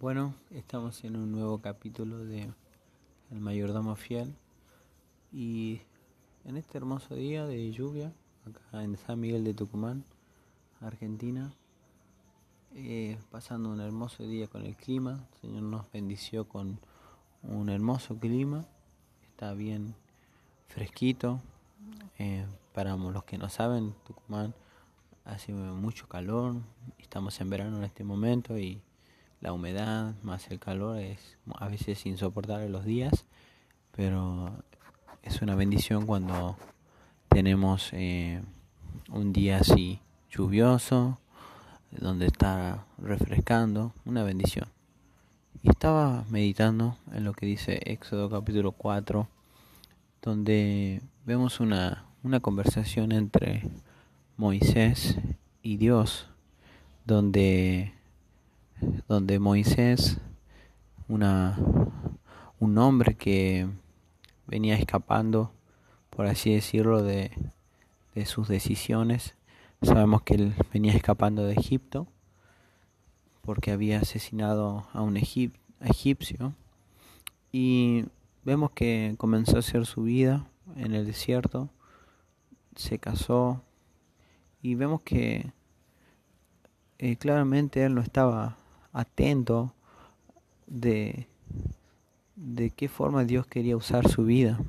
Bueno, estamos en un nuevo capítulo de El mayordomo fiel. Y en este hermoso día de lluvia, acá en San Miguel de Tucumán, Argentina, eh, pasando un hermoso día con el clima, el Señor nos bendició con un hermoso clima, está bien fresquito, eh, para los que no saben, Tucumán hace mucho calor, estamos en verano en este momento y la humedad más el calor es a veces insoportable los días, pero es una bendición cuando tenemos eh, un día así lluvioso, donde está refrescando, una bendición. Y estaba meditando en lo que dice Éxodo capítulo 4, donde vemos una, una conversación entre Moisés y Dios, donde donde Moisés, una, un hombre que venía escapando, por así decirlo, de, de sus decisiones. Sabemos que él venía escapando de Egipto porque había asesinado a un egipcio y vemos que comenzó a hacer su vida en el desierto, se casó y vemos que eh, claramente él no estaba atento de, de qué forma Dios quería usar su vida.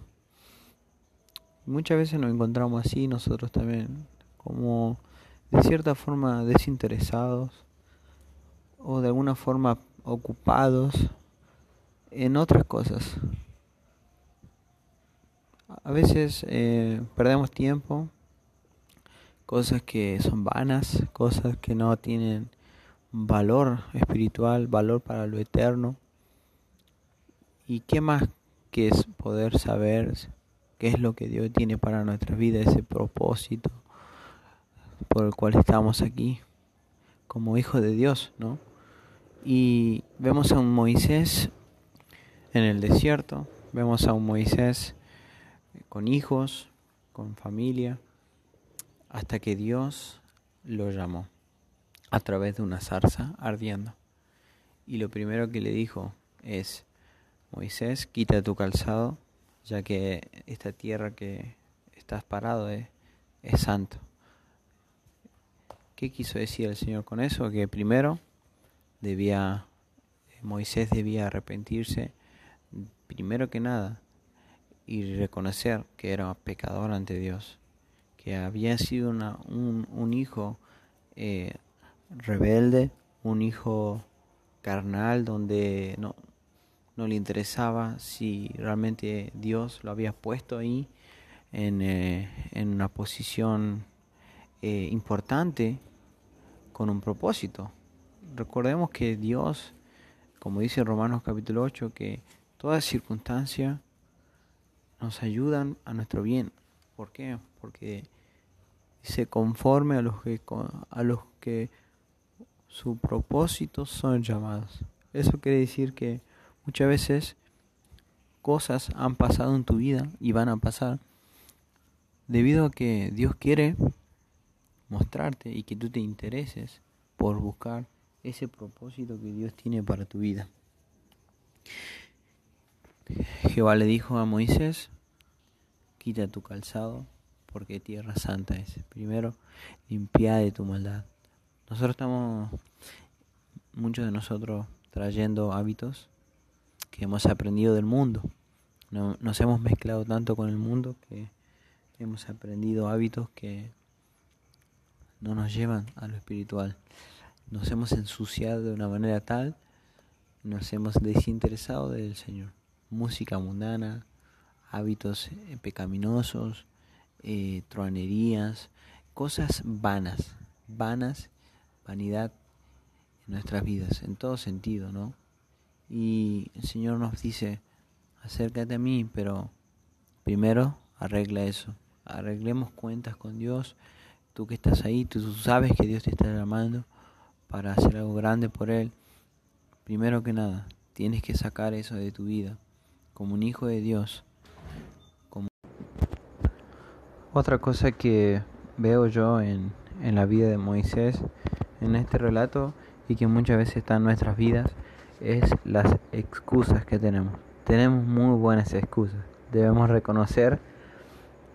Muchas veces nos encontramos así nosotros también, como de cierta forma desinteresados o de alguna forma ocupados en otras cosas. A veces eh, perdemos tiempo, cosas que son vanas, cosas que no tienen valor espiritual, valor para lo eterno. ¿Y qué más que es poder saber qué es lo que Dios tiene para nuestra vida, ese propósito por el cual estamos aquí como hijos de Dios, ¿no? Y vemos a un Moisés en el desierto, vemos a un Moisés con hijos, con familia, hasta que Dios lo llamó a través de una zarza ardiendo. Y lo primero que le dijo es, Moisés, quita tu calzado, ya que esta tierra que estás parado es, es santo. ¿Qué quiso decir el Señor con eso? Que primero debía, Moisés debía arrepentirse, primero que nada, y reconocer que era pecador ante Dios, que había sido una, un, un hijo eh, rebelde, un hijo carnal donde no, no le interesaba si realmente Dios lo había puesto ahí en, eh, en una posición eh, importante con un propósito. Recordemos que Dios, como dice Romanos capítulo 8, que todas circunstancias nos ayudan a nuestro bien. ¿Por qué? Porque se conforme a los que, a los que su propósito son llamados. Eso quiere decir que muchas veces cosas han pasado en tu vida y van a pasar debido a que Dios quiere mostrarte y que tú te intereses por buscar ese propósito que Dios tiene para tu vida. Jehová le dijo a Moisés, quita tu calzado porque tierra santa es. Primero, limpia de tu maldad. Nosotros estamos, muchos de nosotros, trayendo hábitos que hemos aprendido del mundo. nos hemos mezclado tanto con el mundo que hemos aprendido hábitos que no nos llevan a lo espiritual. Nos hemos ensuciado de una manera tal, nos hemos desinteresado del Señor. Música mundana, hábitos pecaminosos, eh, truanerías, cosas vanas, vanas vanidad en nuestras vidas, en todo sentido, ¿no? Y el Señor nos dice, acércate a mí, pero primero arregla eso, arreglemos cuentas con Dios, tú que estás ahí, tú sabes que Dios te está llamando para hacer algo grande por Él. Primero que nada, tienes que sacar eso de tu vida, como un hijo de Dios. Como... Otra cosa que veo yo en, en la vida de Moisés en este relato y que muchas veces está en nuestras vidas es las excusas que tenemos. Tenemos muy buenas excusas. Debemos reconocer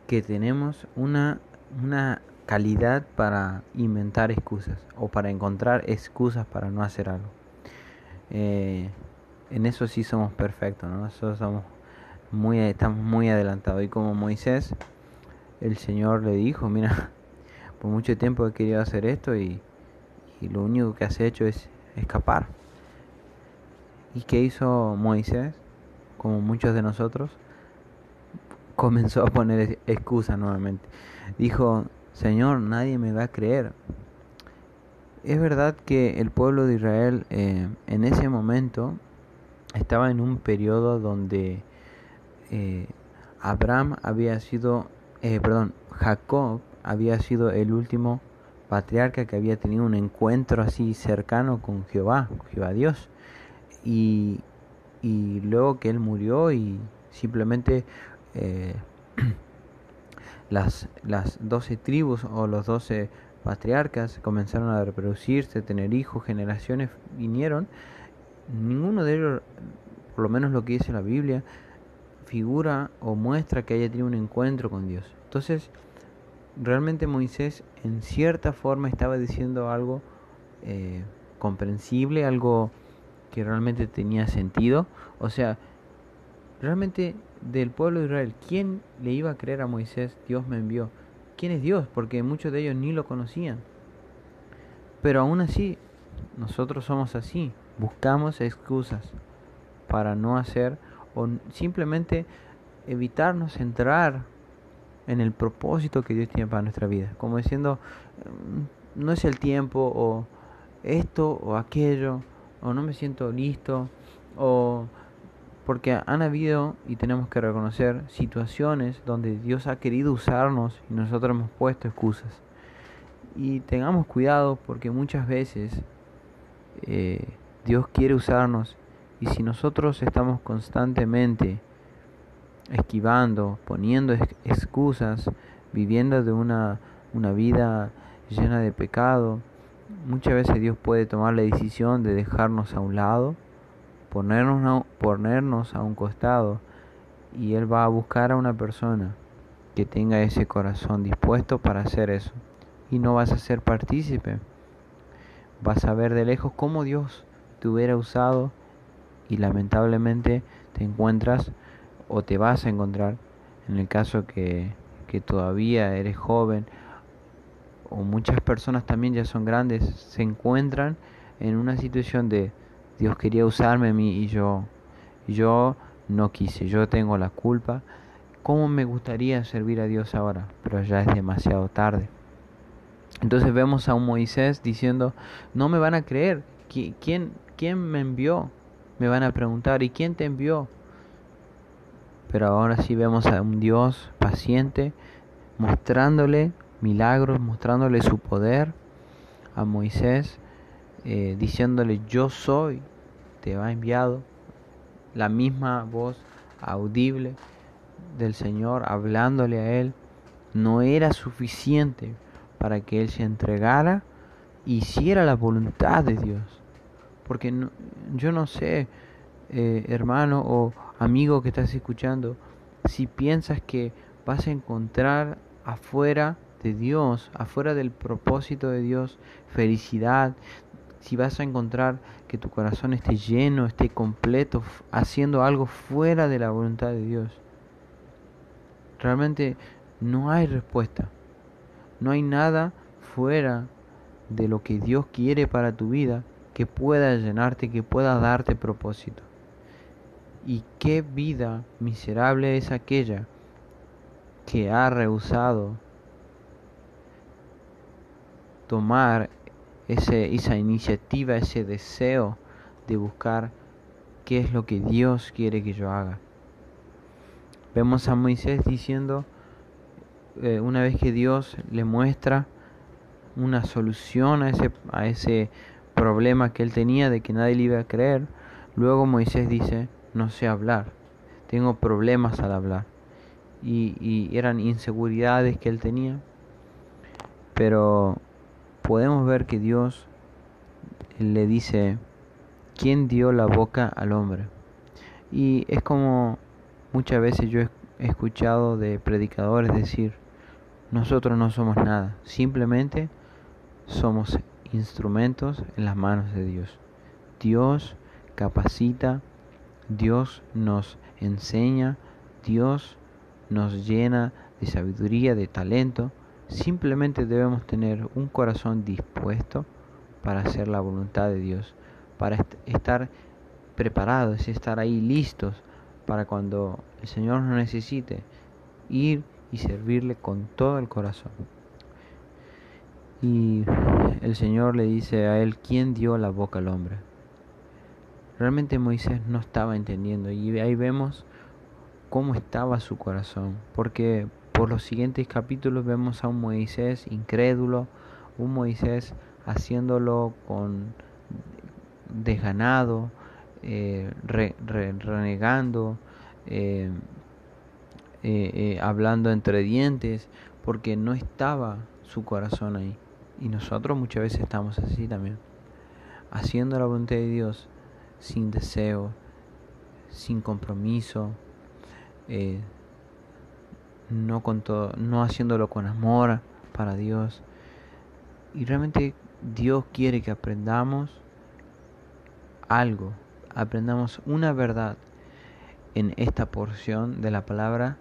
que tenemos una, una calidad para inventar excusas o para encontrar excusas para no hacer algo. Eh, en eso sí somos perfectos, ¿no? Nosotros estamos muy adelantados. Y como Moisés, el Señor le dijo, mira, por mucho tiempo he querido hacer esto y, y lo único que has hecho es escapar. ¿Y qué hizo Moisés? Como muchos de nosotros, comenzó a poner excusas nuevamente. Dijo, Señor, nadie me va a creer. Es verdad que el pueblo de Israel eh, en ese momento estaba en un periodo donde eh, Abraham había sido, eh, perdón, Jacob había sido el último patriarca que había tenido un encuentro así cercano con Jehová, Jehová Dios. Y, y luego que él murió y simplemente eh, las, las 12 tribus o los 12 patriarcas comenzaron a reproducirse, tener hijos, generaciones vinieron. Ninguno de ellos, por lo menos lo que dice la Biblia, figura o muestra que haya tenido un encuentro con Dios. Entonces, realmente Moisés en cierta forma estaba diciendo algo eh, comprensible, algo que realmente tenía sentido. O sea, realmente del pueblo de Israel, ¿quién le iba a creer a Moisés? Dios me envió. ¿Quién es Dios? Porque muchos de ellos ni lo conocían. Pero aún así, nosotros somos así. Buscamos excusas para no hacer o simplemente evitarnos entrar en el propósito que Dios tiene para nuestra vida. Como diciendo, mm, no es el tiempo o esto o aquello o no me siento listo o porque han habido, y tenemos que reconocer, situaciones donde Dios ha querido usarnos y nosotros hemos puesto excusas. Y tengamos cuidado porque muchas veces eh, Dios quiere usarnos y si nosotros estamos constantemente esquivando, poniendo excusas, viviendo de una, una vida llena de pecado, muchas veces Dios puede tomar la decisión de dejarnos a un lado ponernos a, ponernos a un costado y Él va a buscar a una persona que tenga ese corazón dispuesto para hacer eso. Y no vas a ser partícipe. Vas a ver de lejos cómo Dios te hubiera usado y lamentablemente te encuentras o te vas a encontrar en el caso que, que todavía eres joven o muchas personas también ya son grandes se encuentran en una situación de Dios quería usarme a mí y yo, yo no quise, yo tengo la culpa. ¿Cómo me gustaría servir a Dios ahora? Pero ya es demasiado tarde. Entonces vemos a un Moisés diciendo, no me van a creer. ¿Quién, quién me envió? Me van a preguntar, ¿y quién te envió? Pero ahora sí vemos a un Dios paciente, mostrándole milagros, mostrándole su poder a Moisés eh, diciéndole yo soy, te va enviado la misma voz audible del Señor hablándole a él, no era suficiente para que él se entregara e hiciera la voluntad de Dios. Porque yo no sé, eh, hermano o amigo que estás escuchando, si piensas que vas a encontrar afuera de Dios, afuera del propósito de Dios, felicidad, si vas a encontrar que tu corazón esté lleno, esté completo, haciendo algo fuera de la voluntad de Dios. Realmente no hay respuesta. No hay nada fuera de lo que Dios quiere para tu vida que pueda llenarte, que pueda darte propósito. Y qué vida miserable es aquella que ha rehusado tomar esa iniciativa, ese deseo de buscar qué es lo que Dios quiere que yo haga. Vemos a Moisés diciendo, eh, una vez que Dios le muestra una solución a ese, a ese problema que él tenía de que nadie le iba a creer, luego Moisés dice, no sé hablar, tengo problemas al hablar. Y, y eran inseguridades que él tenía, pero podemos ver que Dios le dice ¿quién dio la boca al hombre? Y es como muchas veces yo he escuchado de predicadores decir, nosotros no somos nada, simplemente somos instrumentos en las manos de Dios. Dios capacita, Dios nos enseña, Dios nos llena de sabiduría, de talento. Simplemente debemos tener un corazón dispuesto para hacer la voluntad de Dios, para estar preparados y estar ahí listos para cuando el Señor nos necesite, ir y servirle con todo el corazón. Y el Señor le dice a él, ¿quién dio la boca al hombre? Realmente Moisés no estaba entendiendo y ahí vemos cómo estaba su corazón, porque por los siguientes capítulos vemos a un Moisés incrédulo, un Moisés haciéndolo con desganado, eh, renegando, eh, eh, hablando entre dientes, porque no estaba su corazón ahí. Y nosotros muchas veces estamos así también, haciendo la voluntad de Dios sin deseo, sin compromiso, no, con todo, no haciéndolo con amor para Dios. Y realmente Dios quiere que aprendamos algo, aprendamos una verdad en esta porción de la palabra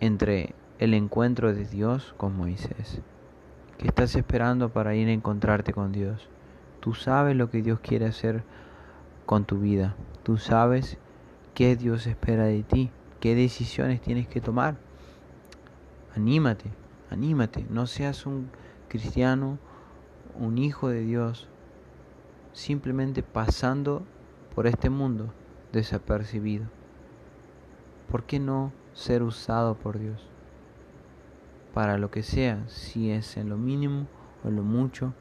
entre el encuentro de Dios con Moisés. ¿Qué estás esperando para ir a encontrarte con Dios? Tú sabes lo que Dios quiere hacer con tu vida. Tú sabes qué Dios espera de ti, qué decisiones tienes que tomar. Anímate, anímate. No seas un cristiano, un hijo de Dios, simplemente pasando por este mundo desapercibido. ¿Por qué no ser usado por Dios? Para lo que sea, si es en lo mínimo o en lo mucho,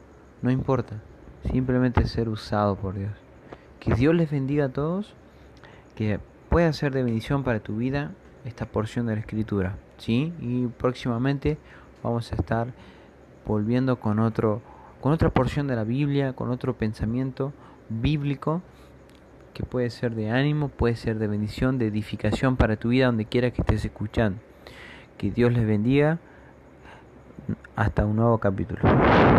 no importa. Simplemente ser usado por Dios. Que Dios les bendiga a todos, que pueda ser de bendición para tu vida esta porción de la escritura. ¿sí? Y próximamente vamos a estar volviendo con otro con otra porción de la Biblia, con otro pensamiento bíblico que puede ser de ánimo, puede ser de bendición, de edificación para tu vida donde quiera que estés escuchando. Que Dios les bendiga. Hasta un nuevo capítulo.